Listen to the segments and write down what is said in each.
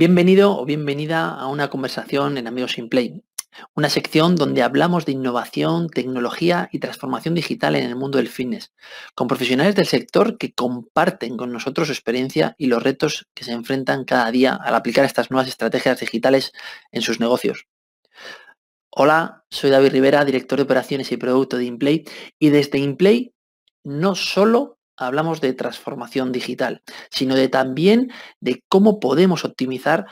Bienvenido o bienvenida a una conversación en Amigos in Play, una sección donde hablamos de innovación, tecnología y transformación digital en el mundo del fitness, con profesionales del sector que comparten con nosotros su experiencia y los retos que se enfrentan cada día al aplicar estas nuevas estrategias digitales en sus negocios. Hola, soy David Rivera, director de operaciones y producto de InPlay y desde InPlay no solo hablamos de transformación digital, sino de también de cómo podemos optimizar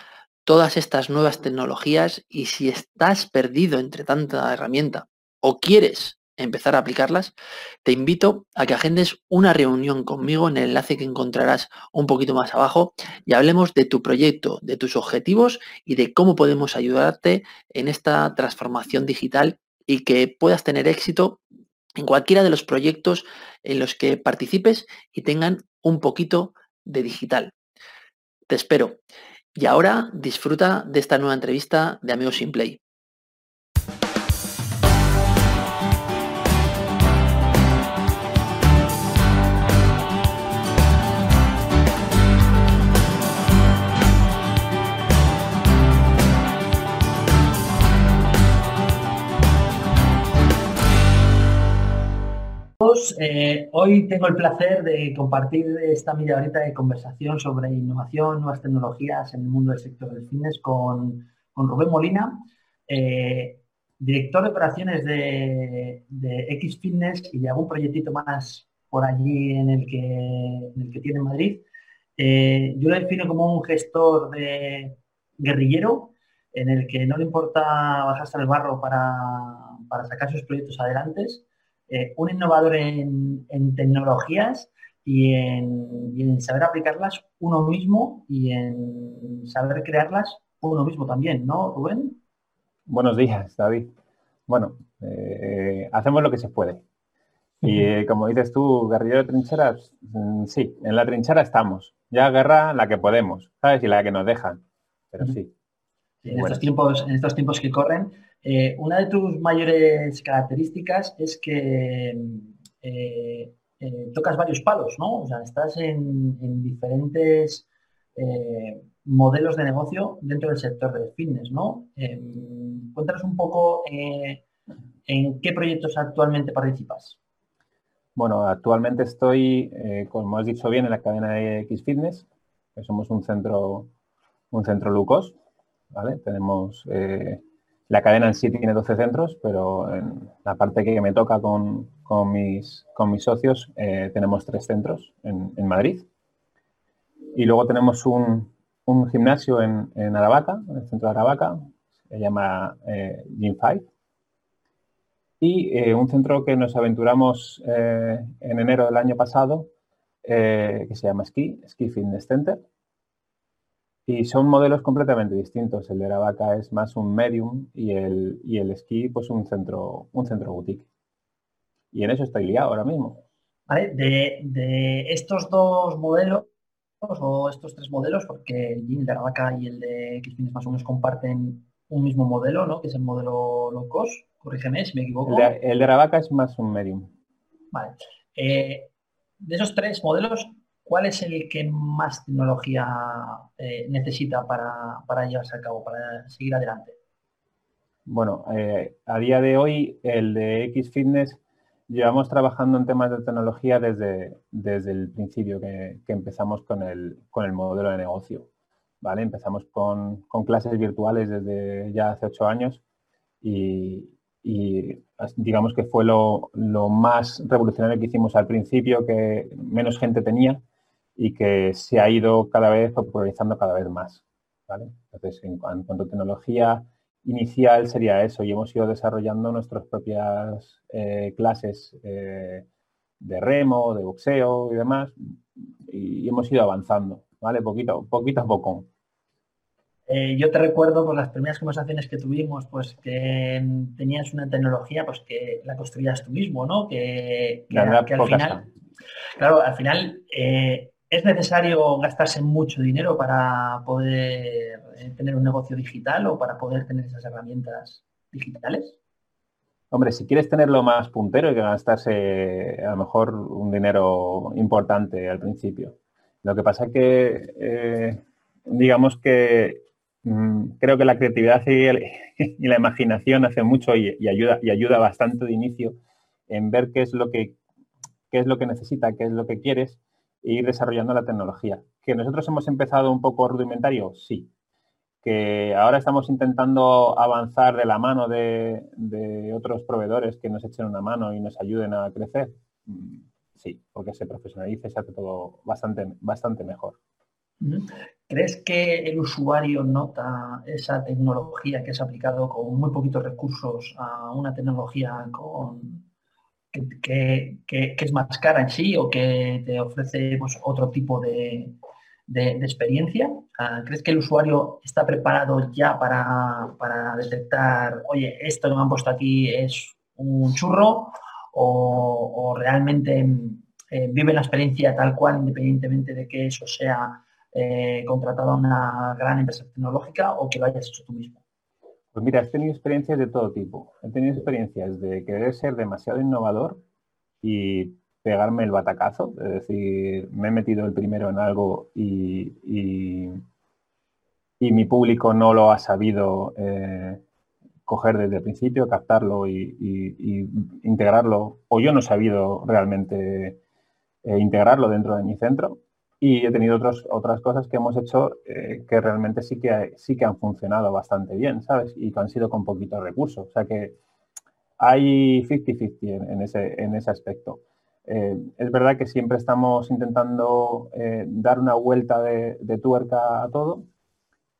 todas estas nuevas tecnologías y si estás perdido entre tanta herramienta o quieres empezar a aplicarlas, te invito a que agendes una reunión conmigo en el enlace que encontrarás un poquito más abajo y hablemos de tu proyecto, de tus objetivos y de cómo podemos ayudarte en esta transformación digital y que puedas tener éxito en cualquiera de los proyectos en los que participes y tengan un poquito de digital. Te espero. Y ahora disfruta de esta nueva entrevista de Amigos Sin Play. Eh, hoy tengo el placer de compartir esta media horita de conversación sobre innovación, nuevas tecnologías en el mundo del sector del fitness con, Rubén Molina, eh, director de operaciones de, X Fitness y de algún proyectito más por allí en el que, en el que tiene Madrid. Eh, yo lo defino como un gestor de guerrillero en el que no le importa bajarse al barro para, para sacar sus proyectos adelante eh, un innovador en, tecnologías y en, saber aplicarlas uno mismo y en saber crearlas uno mismo también, ¿no, Rubén? Buenos días, David. Bueno, eh, hacemos lo que se puede. Y eh, como dices tú, guerrillero de trincheras, mm, sí, en la trinchera estamos. Ya guerra la que podemos, ¿sabes? Y la que nos dejan. Pero sí. en, estos tiempos, en estos tiempos que corren, eh, una de tus mayores características es que eh, eh, tocas varios palos, ¿no? O sea, estás en, diferentes modelos de negocio dentro del sector del fitness, ¿no? cuéntanos un poco en qué proyectos actualmente participas. Bueno, actualmente estoy, como has dicho bien, en la cadena de X Fitness, que somos un centro, un centro Lucos, ¿vale? Tenemos la cadena en sí tiene 12 centros, pero en la parte que me toca con, mis, socios eh, tenemos tres centros en, Madrid. Y luego tenemos un, gimnasio en, Aravaca, en el centro de Aravaca, se llama eh, Gym 5. Y eh, un centro que nos aventuramos en enero del año pasado, que se llama Ski, Ski Fitness Center y son modelos completamente distintos. El de la vaca es más un medium y el, y el esquí pues un centro, un centro boutique. Y en eso estoy liado ahora mismo. Vale, de, estos dos modelos o estos tres modelos, porque el de la vaca y el de Xfines más o menos comparten un mismo modelo, ¿no? Que es el modelo low cost. Corrígeme si me equivoco. El de, la vaca es más un medium. Vale. Eh, de esos tres modelos, ¿Cuál es el que más tecnología eh, necesita para, llevarse a cabo, para seguir adelante? Bueno, eh, a día de hoy el de X Fitness llevamos trabajando en temas de tecnología desde, desde el principio que, empezamos con el, modelo de negocio. ¿vale? Empezamos con, clases virtuales desde ya hace ocho años y, digamos que fue lo, lo, más revolucionario que hicimos al principio, que menos gente tenía y que se ha ido cada vez popularizando cada vez más. Entonces, en, cuanto a tecnología inicial sería eso y hemos ido desarrollando nuestras propias eh, clases eh, de remo, de boxeo y demás y hemos ido avanzando, ¿vale? Poquito, poquito a poco. Eh, yo te recuerdo pues, las primeras conversaciones que tuvimos, pues que tenías una tecnología pues que la construías tú mismo, ¿no? Que, al final, claro, al final ¿Es necesario gastarse mucho dinero para poder eh, tener un negocio digital o para poder tener esas herramientas digitales? Hombre, si quieres tenerlo más puntero hay que gastarse a lo mejor un dinero importante al principio. Lo que pasa es que eh, digamos que mm, creo que la creatividad y, la imaginación hace mucho y, ayuda, y ayuda bastante de inicio en ver qué es lo que qué es lo que necesita, qué es lo que quieres e ir desarrollando la tecnología. ¿Que nosotros hemos empezado un poco rudimentario? Sí. ¿Que ahora estamos intentando avanzar de la mano de, otros proveedores que nos echen una mano y nos ayuden a crecer? Mm, sí, porque se profesionaliza y se hace todo bastante, bastante mejor. ¿Crees que el usuario nota esa tecnología que es aplicado con muy poquitos recursos a una tecnología con que, es más cara en sí o que te ofrece pues, otro tipo de, experiencia? ¿Crees que el usuario está preparado ya para, detectar, oye, esto que me han puesto aquí es un churro o, realmente eh, vive la experiencia tal cual independientemente de que eso sea eh, contratado a una gran empresa tecnológica o que lo hayas hecho tú mismo? Pues mira, he tenido experiencias de todo tipo. He tenido experiencias de querer ser demasiado innovador y pegarme el batacazo, es decir, me he metido el primero en algo y, y, mi público no lo ha sabido eh, coger desde el principio, captarlo y, integrarlo, o yo no he sabido realmente eh, integrarlo dentro de mi centro y he tenido otras cosas que hemos hecho eh, que realmente sí que, sí que han funcionado bastante bien, ¿sabes? Y que han sido con poquitos recursos. O sea que hay 50-50 en, ese, en ese aspecto. Eh, es verdad que siempre estamos intentando eh, dar una vuelta de, tuerca a todo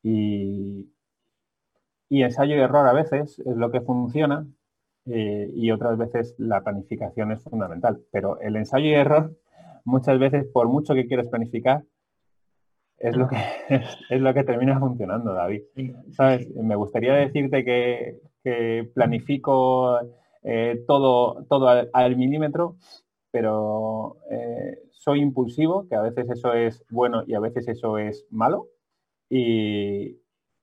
y, y, ensayo y error a veces es lo que funciona y otras veces la planificación es fundamental. Pero el ensayo y error muchas veces, por mucho que quieras planificar, es lo que, es, lo que termina funcionando, David. ¿Sabes? Me gustaría decirte que, planifico eh, todo, todo al, milímetro, pero eh, soy impulsivo, que a veces eso es bueno y a veces eso es malo, y,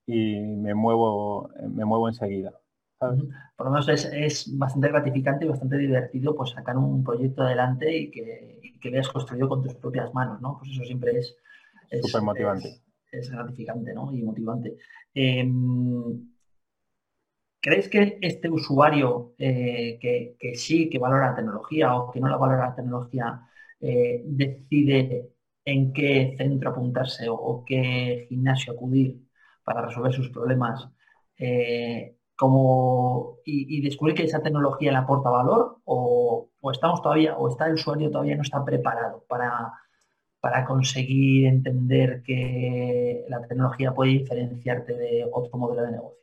y me, muevo, me muevo enseguida. Por lo menos es, bastante gratificante y bastante divertido pues sacar un proyecto adelante y que, que le has construido con tus propias manos, ¿no? Pues eso siempre es... Súper motivante. Es, gratificante, ¿no? Y motivante. Em, ¿Crees que este usuario eh, que, sí, que valora la tecnología o que no la valora la tecnología, eh, decide en qué centro apuntarse o, qué gimnasio acudir para resolver sus problemas, eh, como, y, descubrir que esa tecnología le aporta valor o, estamos todavía, o está el usuario todavía no está preparado para, para conseguir entender que la tecnología puede diferenciarte de otro modelo de negocio?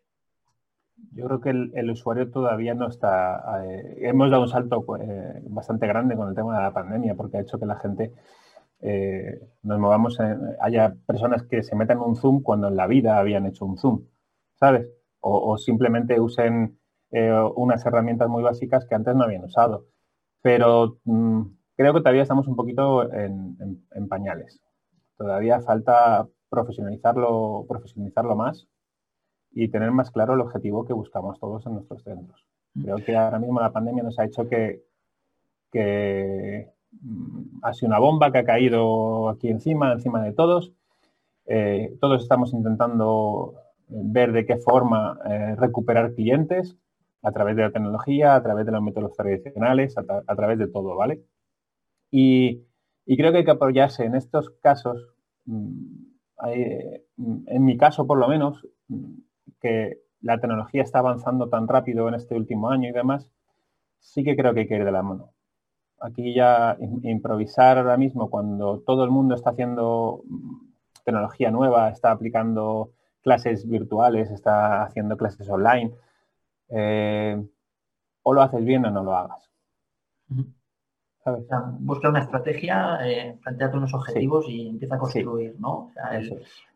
Yo creo que el, usuario todavía no está... Eh, hemos dado un salto eh, bastante grande con el tema de la pandemia porque ha hecho que la gente eh, nos movamos, haya personas que se metan en un Zoom cuando en la vida habían hecho un Zoom, ¿sabes? o, simplemente usen unas herramientas muy básicas que antes no habían usado. Pero mm, creo que todavía estamos un poquito en, pañales. Todavía falta profesionalizarlo, profesionalizarlo más y tener más claro el objetivo que buscamos todos en nuestros centros. Mm. Creo que ahora mismo la pandemia nos ha hecho que, que mm, ha sido una bomba que ha caído aquí encima, encima de todos. Eh, todos estamos intentando ver de qué forma eh, recuperar clientes a través de la tecnología, a través de los métodos tradicionales, a, través de todo, ¿vale? Y, creo que hay que apoyarse en estos casos, mm, en mi caso por lo menos, mm, que la tecnología está avanzando tan rápido en este último año y demás, sí que creo que hay que ir de la mano. Aquí ya improvisar ahora mismo cuando todo el mundo está haciendo mm, tecnología nueva, está aplicando clases virtuales, está haciendo clases online. Eh, o lo haces bien o no lo hagas. busca una estrategia, eh, planteate unos objetivos y empieza a construir, ¿no?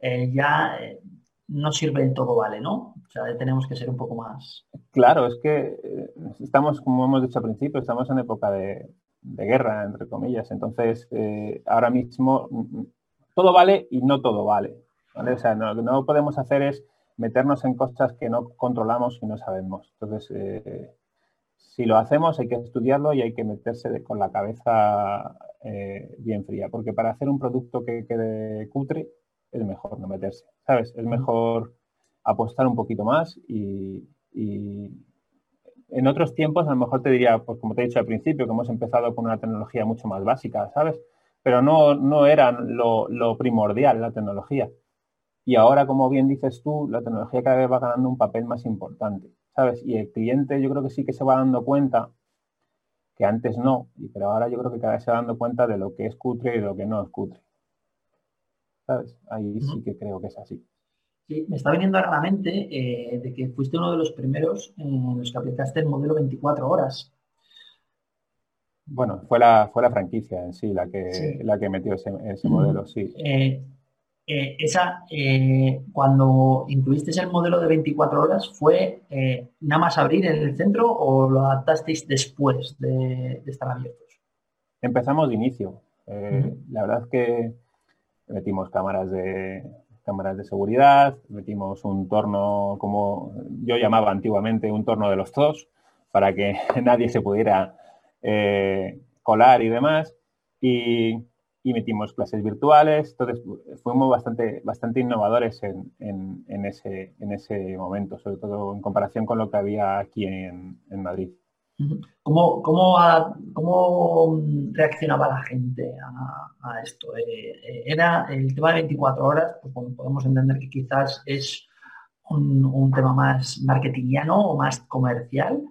Eh, ya eh, no sirve el todo vale, ¿no? O sea, tenemos que ser un poco más. Claro, es que estamos, como hemos dicho al principio, estamos en época de, de guerra, entre comillas. Entonces, ahora mismo mm, mm, todo vale y no todo vale. O sea, lo que no podemos hacer es meternos en cosas que no controlamos y no sabemos. Entonces, eh, si lo hacemos hay que estudiarlo y hay que meterse con la cabeza eh, bien fría, porque para hacer un producto que quede cutre es mejor no meterse, ¿sabes? Es mejor apostar un poquito más y, en otros tiempos a lo mejor te diría, pues como te he dicho al principio, que hemos empezado con una tecnología mucho más básica, ¿sabes? Pero no, no era lo, lo primordial la tecnología. Y ahora, como bien dices tú, la tecnología cada vez va ganando un papel más importante, ¿sabes? Y el cliente yo creo que sí que se va dando cuenta que antes no, pero ahora yo creo que cada vez se va dando cuenta de lo que es cutre y de lo que no es cutre. ¿Sabes? Ahí sí que creo que es así. Sí, me está viniendo a la mente eh, de que fuiste uno de los primeros en los que aplicaste el modelo 24 horas. Bueno, fue la, fue la franquicia en sí la que, La que metió ese, modelo, sí. Eh, eh, esa, eh, cuando incluiste el modelo de 24 horas, ¿fue eh, nada más abrir en el centro o lo adaptasteis después de, estar abiertos? Empezamos de inicio. La verdad es que metimos cámaras de, cámaras de seguridad, metimos un torno, como yo llamaba antiguamente, un torno de los dos, para que nadie se pudiera colar y demás. Y, y metimos clases virtuales. Entonces, fuimos bastante, bastante innovadores en, ese, en ese momento, sobre todo en comparación con lo que había aquí en, Madrid. ¿Cómo, cómo, reaccionaba la gente a, esto? Eh, eh, ¿Era el tema de 24 horas? Pues bueno, podemos entender que quizás es un, un tema más marketingiano o más comercial,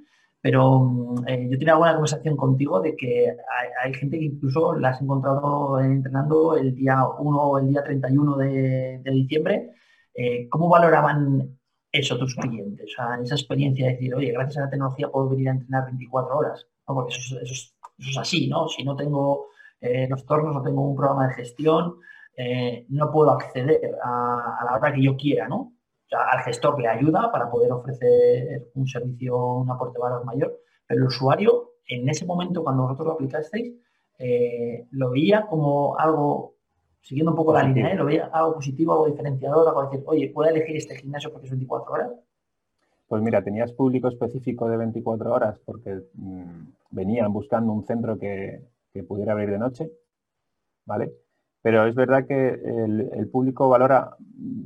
pero mm, eh, yo tenía alguna conversación contigo de que hay, gente que incluso la has encontrado entrenando el día 1 o el día 31 de, diciembre. Eh, ¿Cómo valoraban eso tus clientes? O sea, esa experiencia de decir, oye, gracias a la tecnología puedo venir a entrenar 24 horas. Porque eso, es así, ¿no? Si no tengo eh, los tornos, no tengo un programa de gestión, no puedo acceder a la hora que yo quiera, ¿no? Al gestor le ayuda para poder ofrecer un servicio, un aporte de valor mayor, pero el usuario, en ese momento, cuando vosotros lo aplicasteis, eh, lo veía como algo, siguiendo un poco la línea, ¿eh? lo veía algo positivo, algo diferenciador, algo decir, oye, ¿puedo elegir este gimnasio porque es 24 horas? Pues mira, tenías público específico de 24 horas porque mm, venían buscando un centro que, que pudiera abrir de noche, ¿vale? Pero es verdad que el, público valora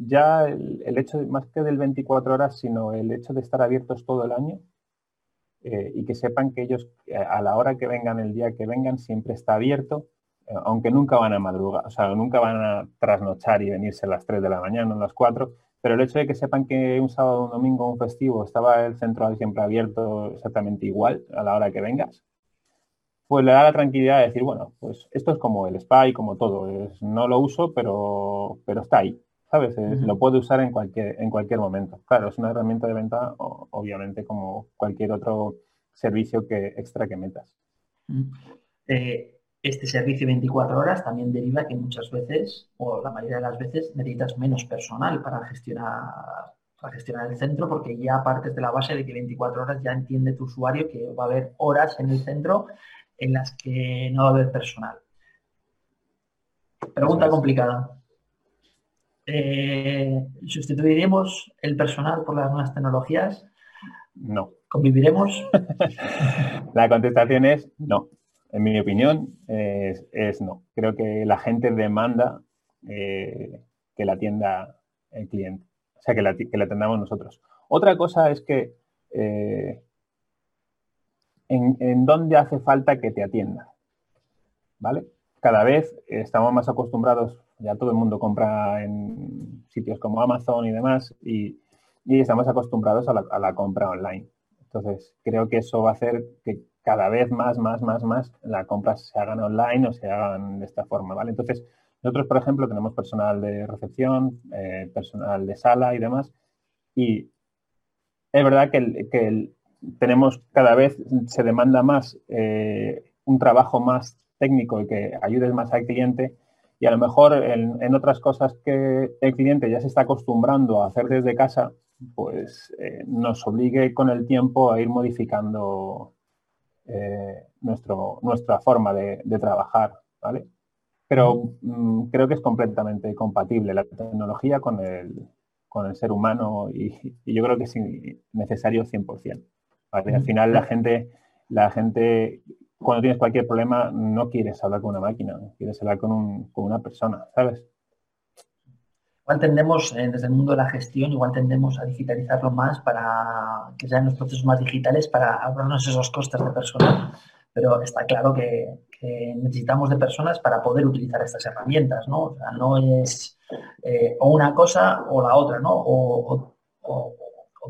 ya el, hecho, más que del 24 horas, sino el hecho de estar abiertos todo el año eh, y que sepan que ellos a la hora que vengan, el día que vengan, siempre está abierto, eh, aunque nunca van a madrugar, o sea, nunca van a trasnochar y venirse a las 3 de la mañana, a las 4, pero el hecho de que sepan que un sábado, un domingo, un festivo estaba el centro siempre abierto exactamente igual a la hora que vengas, pues le da la tranquilidad de decir, bueno, pues esto es como el SPY, como todo, no lo uso, pero, pero está ahí, ¿sabes? Lo puede usar en cualquier, en cualquier momento. Claro, es una herramienta de venta, obviamente, como cualquier otro servicio que extra que metas. Eh, este servicio 24 horas también deriva que muchas veces, o la mayoría de las veces, necesitas menos personal para gestionar, para gestionar el centro, porque ya partes de la base de que 24 horas ya entiende tu usuario que va a haber horas en el centro en las que no va a haber personal. Pregunta complicada. Eh, ¿Sustituiremos el personal por las nuevas tecnologías? No. ¿Conviviremos? la contestación es no. En mi opinión, es, no. Creo que la gente demanda eh, que la atienda el cliente, o sea, que la, que la atendamos nosotros. Otra cosa es que eh, en, dónde hace falta que te atienda. ¿Vale? Cada vez estamos más acostumbrados, ya todo el mundo compra en sitios como Amazon y demás, y, estamos acostumbrados a la, compra online. Entonces, creo que eso va a hacer que cada vez más, más, más, más las compras se hagan online o se hagan de esta forma, ¿vale? Entonces, nosotros, por ejemplo, tenemos personal de recepción, eh, personal de sala y demás, y es verdad que el, tenemos cada vez, se demanda más eh, un trabajo más técnico y que ayudes más al cliente y a lo mejor en, otras cosas que el cliente ya se está acostumbrando a hacer desde casa, pues eh, nos obligue con el tiempo a ir modificando eh, nuestro, nuestra forma de, trabajar, ¿vale? Pero mm, creo que es completamente compatible la tecnología con el, con el ser humano y, y yo creo que es necesario 100%. Al final la gente, la gente, cuando tienes cualquier problema, no quieres hablar con una máquina, quieres hablar con, una persona, ¿sabes? igual tendemos, eh, desde el mundo de la gestión, igual tendemos a digitalizarlo más para que sean los procesos más digitales para ahorrarnos esos costes de personal. Pero está claro que, necesitamos de personas para poder utilizar estas herramientas, ¿no? O sea, no es eh, o una cosa o la otra, ¿no? O, o,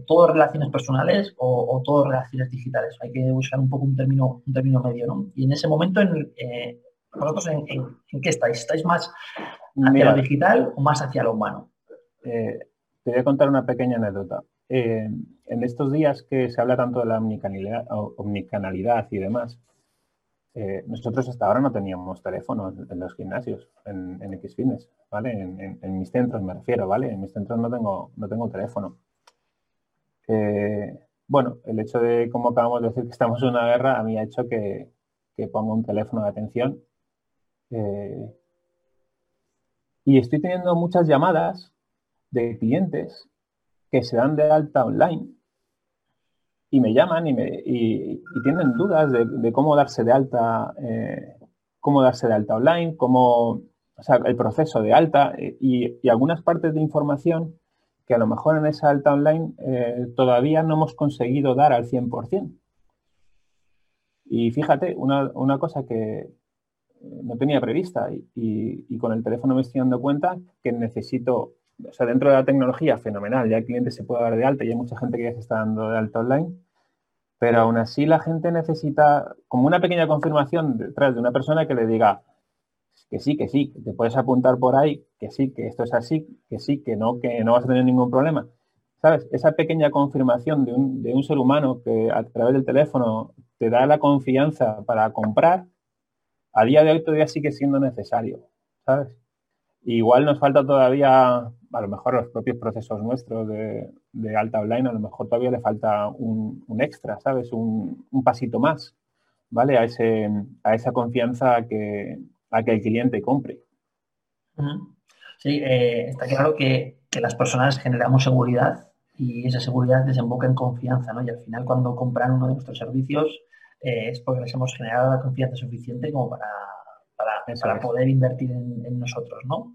todo relaciones personales o, todo relaciones digitales. Hay que buscar un poco un término, un término medio, ¿no? Y en ese momento, en, eh, ¿vosotros en, qué estáis? ¿Estáis más hacia lo digital o más hacia lo humano? Eh, te voy a contar una pequeña anécdota. Eh, en estos días que se habla tanto de la omnicanalidad, y demás, nosotros hasta ahora no teníamos teléfono en, los gimnasios, en, en Xfitness, ¿vale? En, en, mis centros me refiero, ¿vale? En mis centros no tengo, no tengo teléfono. Eh, bueno, el hecho de, como acabamos de decir, que estamos en una guerra, a mí ha hecho que, ponga un teléfono de atención. Eh, y estoy teniendo muchas llamadas de clientes que se dan de alta online y me llaman y, me, tienen dudas de, cómo darse de alta, eh, cómo darse de alta online, cómo, el proceso de alta y algunas partes de información que a lo mejor en esa alta online eh, todavía no hemos conseguido dar al 100%. Y fíjate, una, cosa que eh, no tenía prevista y, con el teléfono me estoy dando cuenta que necesito, o sea, dentro de la tecnología, fenomenal, ya el cliente se puede dar de alta y hay mucha gente que ya se está dando de alta online, pero aún así la gente necesita como una pequeña confirmación detrás de una persona que le diga, que sí, que sí, que te puedes apuntar por ahí, que sí, que esto es así, que sí, que no, que no vas a tener ningún problema. ¿Sabes? Esa pequeña confirmación de un, ser humano que a través del teléfono te da la confianza para comprar, a día de hoy todavía sigue siendo necesario, ¿sabes? Igual nos falta todavía, a lo mejor los propios procesos nuestros de, alta online, a lo mejor todavía le falta un, extra, ¿sabes? Un, un, pasito más, ¿vale? A, ese, a esa confianza que, a que el cliente compre. Sí, eh, está claro que, las personas generamos seguridad y esa seguridad desemboca en confianza, ¿no? Y al final cuando compran uno de nuestros servicios eh, es porque les hemos generado la confianza suficiente como para, para, poder invertir en, nosotros, ¿no?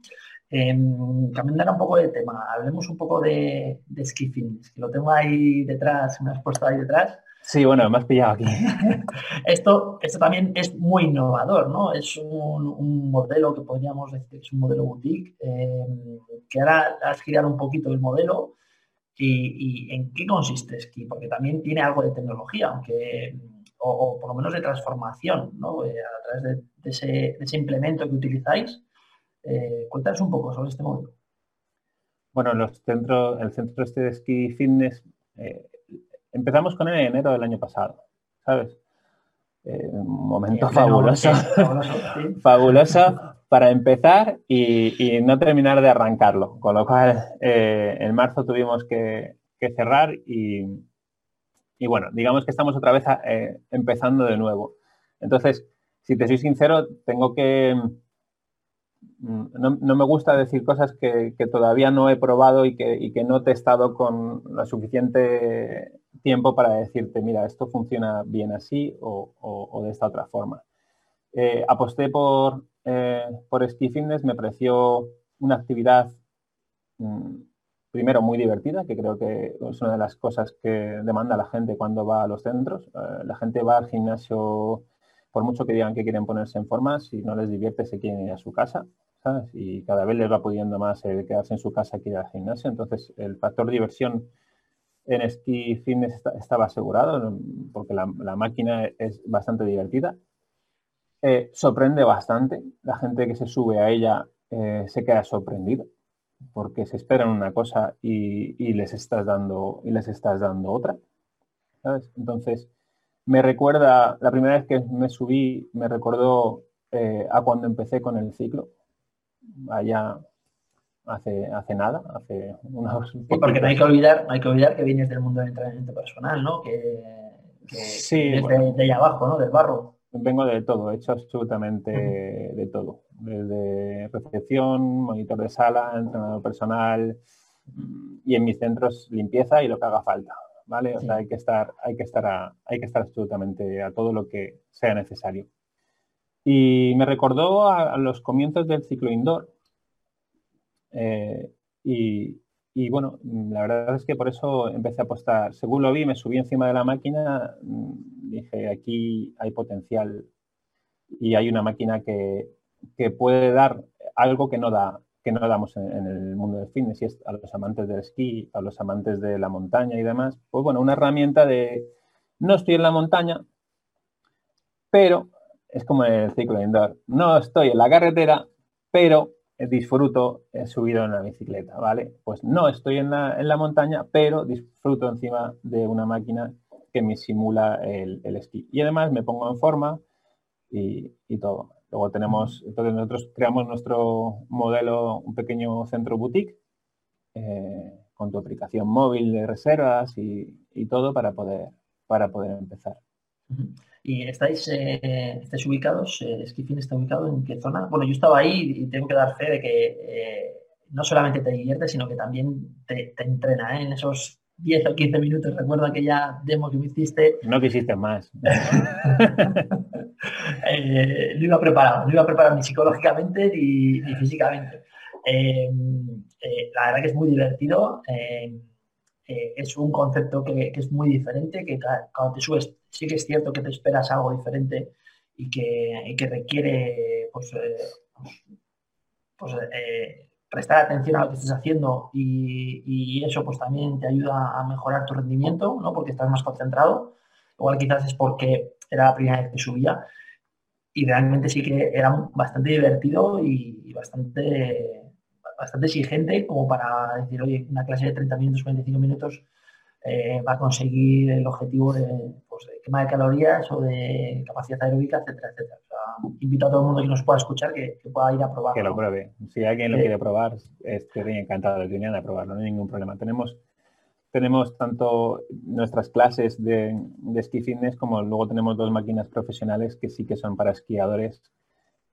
Em, cambiando un poco de tema, hablemos un poco de, de ski fitness, que lo tengo ahí detrás, me has puesto ahí detrás. Sí, bueno, me has pillado aquí. esto, esto también es muy innovador, ¿no? Es un, modelo que podríamos decir que es un modelo boutique, eh, que ahora has girado un poquito el modelo y, en qué consiste Ski, porque también tiene algo de tecnología, aunque o, por lo menos de transformación, ¿no? Eh, a través de, ese, implemento que utilizáis. Eh, cuéntanos un poco sobre este modelo. Bueno, los centros, el centro este de Ski Fitness eh, Empezamos con él en enero del año pasado, ¿sabes? Eh, un momento fabuloso, fabuloso para empezar y, no terminar de arrancarlo. Con lo cual, eh, en marzo tuvimos que, cerrar y, bueno, digamos que estamos otra vez eh, empezando de nuevo. Entonces, si te soy sincero, tengo que... Mm, no, me gusta decir cosas que, todavía no he probado y que, y que no he testado con la suficiente tiempo para decirte, mira, esto funciona bien así o, de esta otra forma. Eh, aposté por, eh, por Ski Fitness, me pareció una actividad mm, primero muy divertida, que creo que es una de las cosas que demanda la gente cuando va a los centros. Eh, la gente va al gimnasio, por mucho que digan que quieren ponerse en forma, si no les divierte se quieren ir a su casa. Y cada vez les va pudiendo más quedarse en su casa que ir al gimnasio. Entonces, el factor diversión en Ski Fitness estaba asegurado porque la, máquina es bastante divertida. Eh, sorprende bastante. La gente que se sube a ella eh, se queda sorprendida porque se esperan una cosa y, les estás dando y les estás dando otra. Entonces, me recuerda, la primera vez que me subí, me recordó eh, a cuando empecé con el ciclo, allá hace, hace nada, hace unos... porque no hay que olvidar, hay que olvidar que vienes del mundo del entrenamiento personal, ¿no? Que, sí, de, ahí abajo, ¿no? Del barro. Vengo de todo, he hecho absolutamente de todo. Desde recepción, monitor de sala, entrenador personal y en mis centros limpieza y lo que haga falta. ¿Vale? O sea, hay que estar, hay que estar hay que estar absolutamente a todo lo que sea necesario. Y me recordó a los comienzos del ciclo indoor, eh, Y, bueno, la verdad es que por eso empecé a apostar. Según lo vi, me subí encima de la máquina, mm, dije, aquí hay potencial y hay una máquina que, que puede dar algo que no da que no damos en, el mundo del fitness y es a los amantes del esquí, a los amantes de la montaña y demás, pues bueno, una herramienta de no estoy en la montaña, pero es como el ciclo indoor, no estoy en la carretera, pero disfruto he subido en la bicicleta, ¿vale? Pues no estoy en la, en la, montaña, pero disfruto encima de una máquina que me simula el, el esquí. Y además me pongo en forma y, y todo. Luego tenemos, entonces nosotros creamos nuestro modelo, un pequeño centro boutique, eh, con tu aplicación móvil de reservas y, todo para poder, para poder empezar. ¿Y estáis, eh, estáis ubicados, eh, está ubicado en qué zona? Bueno, yo estaba ahí y tengo que dar fe de que eh, no solamente te divierte, sino que también te, te entrena en esos 10 o 15 minutos. Recuerda que ya demo que me hiciste. No quisiste más. eh, no iba preparado, no iba preparado ni psicológicamente ni, físicamente. Eh, eh, la verdad que es muy divertido. Eh, es un concepto que, es muy diferente, que cuando te subes sí que es cierto que te esperas algo diferente y que, que requiere pues, pues prestar atención a lo que estés haciendo y, eso pues también te ayuda a mejorar tu rendimiento, ¿no? Porque estás más concentrado. Igual quizás es porque era la primera vez que subía y realmente sí que era bastante divertido y, bastante, bastante exigente como para decir, oye, una clase de 30 minutos, 45 minutos eh, va a conseguir el objetivo de, quema de calorías o de capacidad aeróbica, etcétera, etcétera. invito a todo el mundo que nos pueda escuchar que, pueda ir a probarlo. Que lo pruebe. Si alguien lo quiere probar, estoy encantado de a probarlo, no hay ningún problema. Tenemos tenemos tanto nuestras clases de, de esquí fitness como luego tenemos dos máquinas profesionales que sí que son para esquiadores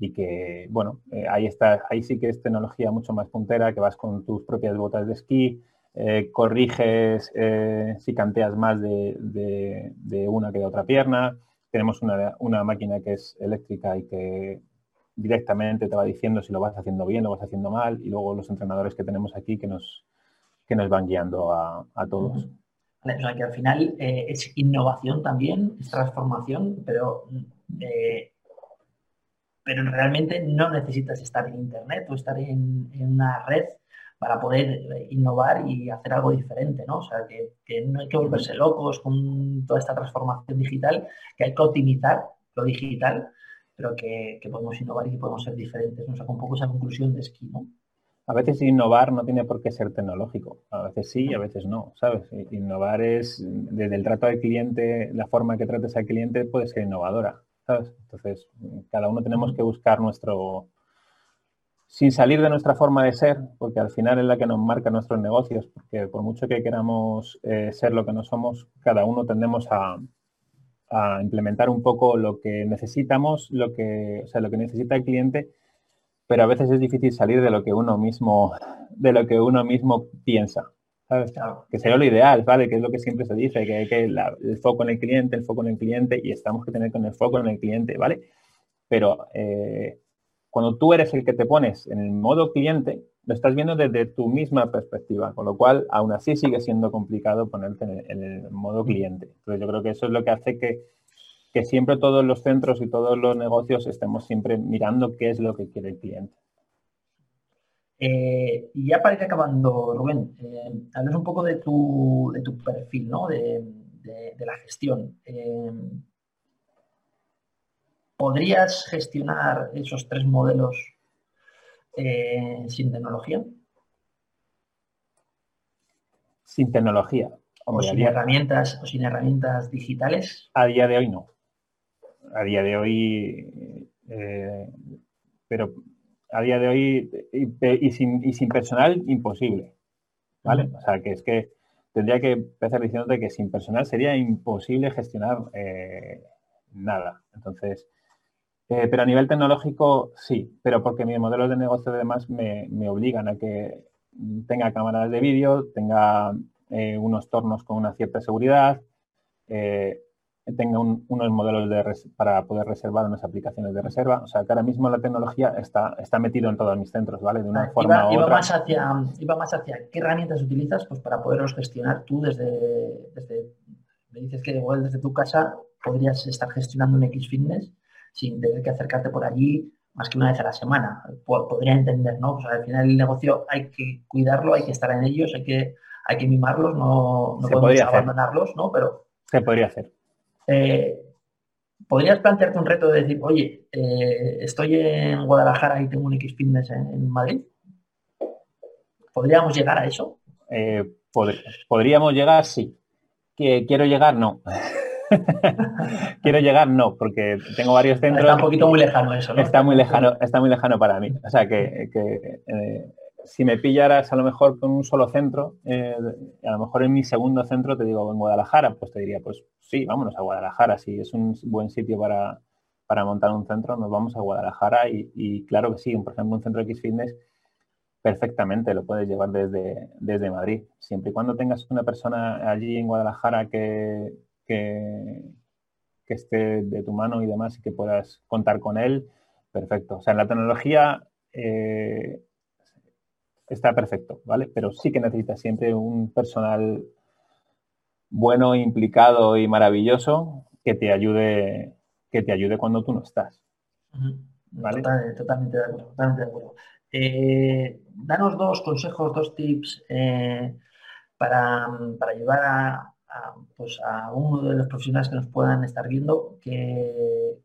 y que, bueno, eh, ahí, está, ahí sí que es tecnología mucho más puntera, que vas con tus propias botas de esquí, eh, corriges eh, si canteas más de, una que de otra pierna. Tenemos una, máquina que es eléctrica y que directamente te va diciendo si lo vas haciendo bien, lo vas haciendo mal, y luego los entrenadores que tenemos aquí que nos, que nos van guiando a, todos. o sea que al final eh, es innovación también, es transformación, pero, pero realmente no necesitas estar en Internet o estar en, una red para poder innovar y hacer algo diferente, ¿no? O sea, que, no hay que volverse locos con toda esta transformación digital, que hay que optimizar lo digital, pero que, podemos innovar y que podemos ser diferentes. ¿no? O sea, un poco esa conclusión de esquí, ¿no? a veces innovar no tiene por qué ser tecnológico. A veces sí, a veces no, ¿sabes? Innovar es, desde el trato al cliente, la forma que trates al cliente puede ser innovadora, ¿sabes? Entonces, cada uno tenemos que buscar nuestro... Sin salir de nuestra forma de ser, porque al final es la que nos marca nuestros negocios, porque por mucho que queramos eh, ser lo que no somos, cada uno tendemos a, a implementar un poco lo que necesitamos, lo que, o sea, lo que necesita el cliente pero a veces es difícil salir de lo que uno mismo, de lo que uno mismo piensa. ¿sabes? Que sería lo ideal, ¿vale? Que es lo que siempre se dice, que hay que el foco en el cliente, el foco en el cliente, y estamos que tener con el foco en el cliente, ¿vale? Pero eh, cuando tú eres el que te pones en el modo cliente, lo estás viendo desde tu misma perspectiva, con lo cual aún así sigue siendo complicado ponerte en el modo cliente. Entonces yo creo que eso es lo que hace que siempre todos los centros y todos los negocios estemos siempre mirando qué es lo que quiere el cliente. Eh, y ya para ir acabando, Rubén, eh, hables un poco de tu, de tu perfil, ¿no? de, la gestión. Eh, ¿Podrías gestionar esos tres modelos sin tecnología? Sin tecnología. o sin herramientas o sin herramientas digitales. A día de hoy no a día de hoy, eh, pero a día de hoy y, sin, personal imposible, ¿vale? O sea, que es que tendría que empezar diciéndote que sin personal sería imposible gestionar eh, nada. Entonces, eh, pero a nivel tecnológico sí, pero porque mis modelos de negocio además me, me obligan a que tenga cámaras de vídeo, tenga unos tornos con una cierta seguridad, tenga unos modelos para poder reservar unas aplicaciones de reserva. O sea, que ahora mismo la tecnología está, está metido en todos mis centros, ¿vale? De una ah, forma iba, u otra. Más hacia, iba más hacia qué herramientas utilizas pues, para poderlos gestionar tú desde, desde me dices que igual desde tu casa podrías estar gestionando un X Fitness sin tener que acercarte por allí más que una vez a la semana. Podría entender, ¿no? Pues al final el negocio hay que cuidarlo, hay que estar en ellos, hay que, hay que mimarlos, no, no podemos abandonarlos, ¿no? Pero... Se podría hacer. Eh, ¿Podrías plantearte un reto de decir, oye, eh, estoy en Guadalajara y tengo un X Fitness en, Madrid? ¿Podríamos llegar a eso? Eh, podríamos llegar, sí. ¿Que quiero llegar? No. quiero llegar, no, porque tengo varios centros. Está un poquito muy lejano eso, ¿no? Está muy lejano, está muy lejano para mí. O sea que, si me pillaras a lo mejor con un solo centro, eh, a lo mejor en mi segundo centro te digo en Guadalajara, pues te diría, pues sí, vámonos a Guadalajara, si es un buen sitio para, montar un centro, nos vamos a Guadalajara y, claro que sí, por ejemplo, un centro X Fitness perfectamente lo puedes llevar desde, desde Madrid, siempre y cuando tengas una persona allí en Guadalajara que, que, esté de tu mano y demás y que puedas contar con él, perfecto. O sea, en la tecnología... Eh, está perfecto, ¿vale? Pero sí que necesitas siempre un personal bueno, implicado y maravilloso que te ayude, que te ayude cuando tú no estás. totalmente de acuerdo, totalmente de acuerdo. Eh, danos dos consejos, dos tips eh, para, ayudar a, pues a uno de los profesionales que nos puedan estar viendo que,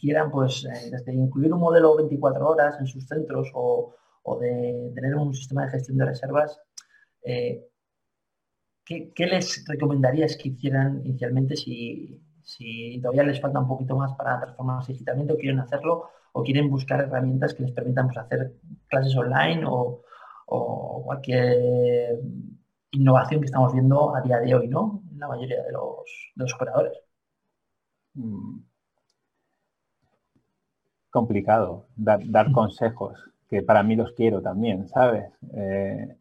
quieran pues eh, desde incluir un modelo 24 horas en sus centros o, o de tener un sistema de gestión de reservas, eh, ¿qué, les recomendarías que hicieran inicialmente si, todavía les falta un poquito más para transformarse digitalmente o quieren hacerlo o quieren buscar herramientas que les permitan pues, hacer clases online o, cualquier innovación que estamos viendo a día de hoy, ¿no? En la mayoría de los, operadores. Mm. Complicado dar consejos que para mí los quiero también, ¿sabes? Eh,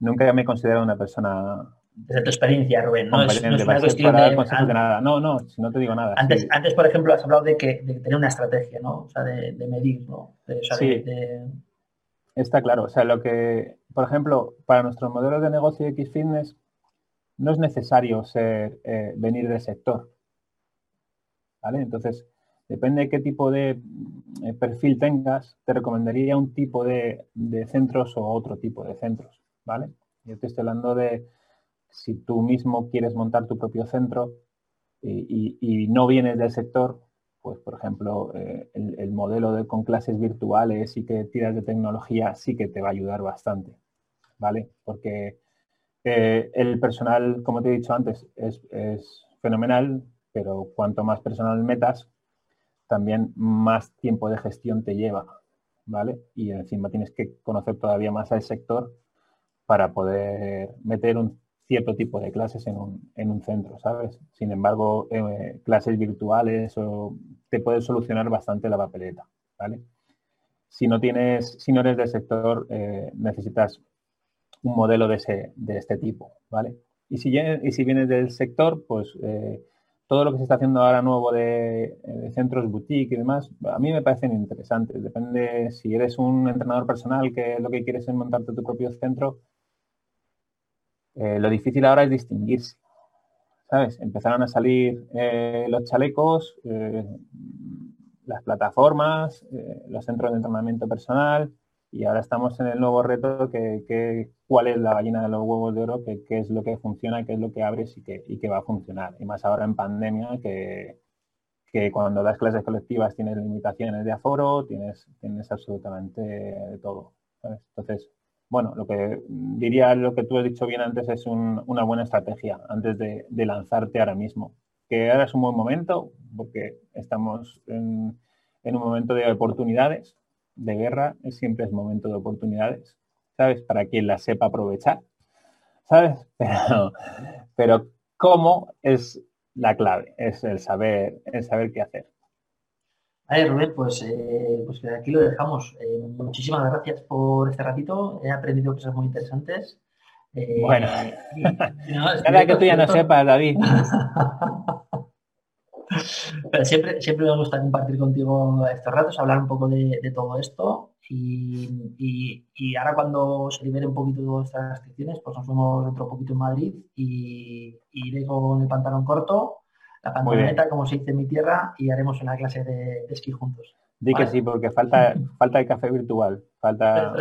nunca me he considerado una persona... Desde tu experiencia, Rubén, no es, una cuestión de, nada. No, no, si no te digo nada. Antes, antes por ejemplo, has hablado de, que, de tener una estrategia, ¿no? O sea, de, medir, ¿no? sí. Está claro. O sea, lo que, por ejemplo, para nuestros modelos de negocio X Fitness, no es necesario ser, eh, venir del sector. Entonces, Depende de qué tipo de eh, perfil tengas, te recomendaría un tipo de, centros o otro tipo de centros, ¿vale? Yo te estoy hablando de si tú mismo quieres montar tu propio centro y, no vienes del sector, pues por ejemplo, eh, el, modelo de, con clases virtuales y que tiras de tecnología sí que te va a ayudar bastante, ¿vale? Porque eh, el personal, como te he dicho antes, es, es fenomenal, pero cuanto más personal metas, también más tiempo de gestión te lleva, ¿vale? Y encima tienes que conocer todavía más al sector para poder meter un cierto tipo de clases en un, centro, ¿sabes? Sin embargo, eh, clases virtuales o te puede solucionar bastante la papeleta, ¿vale? Si no tienes, si no eres del sector, eh, necesitas un modelo de, de este tipo, ¿vale? Y si, y si vienes del sector, pues eh, todo lo que se está haciendo ahora nuevo de, centros boutique y demás, a mí me parecen interesantes. Depende si eres un entrenador personal que lo que quieres es montarte tu propio centro. Eh, lo difícil ahora es distinguirse. ¿Sabes? Empezaron a salir eh, los chalecos, las plataformas, los centros de entrenamiento personal, y ahora estamos en el nuevo reto que, cuál es la gallina de los huevos de oro, qué es lo que funciona, qué es lo que abres y qué, va a funcionar. Y más ahora en pandemia que, que cuando das clases colectivas tienes limitaciones de aforo, tienes, tienes absolutamente de todo. Entonces, bueno, lo que diría lo que tú has dicho bien antes es una buena estrategia antes de, lanzarte ahora mismo. Que ahora es un buen momento porque estamos en, en un momento de oportunidades, de guerra siempre es momento de oportunidades, ¿sabes? Para quien la sepa aprovechar, ¿sabes? Pero, pero cómo es la clave, es el saber, el saber qué hacer. A ver, Rubén, pues, eh, pues aquí lo dejamos. Eh, muchísimas gracias por este ratito. He aprendido cosas muy interesantes. Eh, bueno, nada que tú ya no sepas, David. Pero siempre, siempre me gusta compartir contigo estos ratos, hablar un poco de, todo esto y, ahora cuando se libere un poquito estas restricciones, pues nos vemos dentro un poquito en Madrid y, iré con el pantalón corto, la pantaloneta, como se dice en mi tierra, y haremos una clase de, esquí juntos. Di que sí, porque falta, falta el café virtual, falta,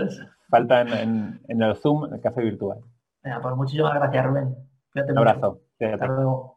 falta en, el Zoom el café virtual. Venga, pues muchísimas gracias, Rubén. un abrazo. Hasta luego.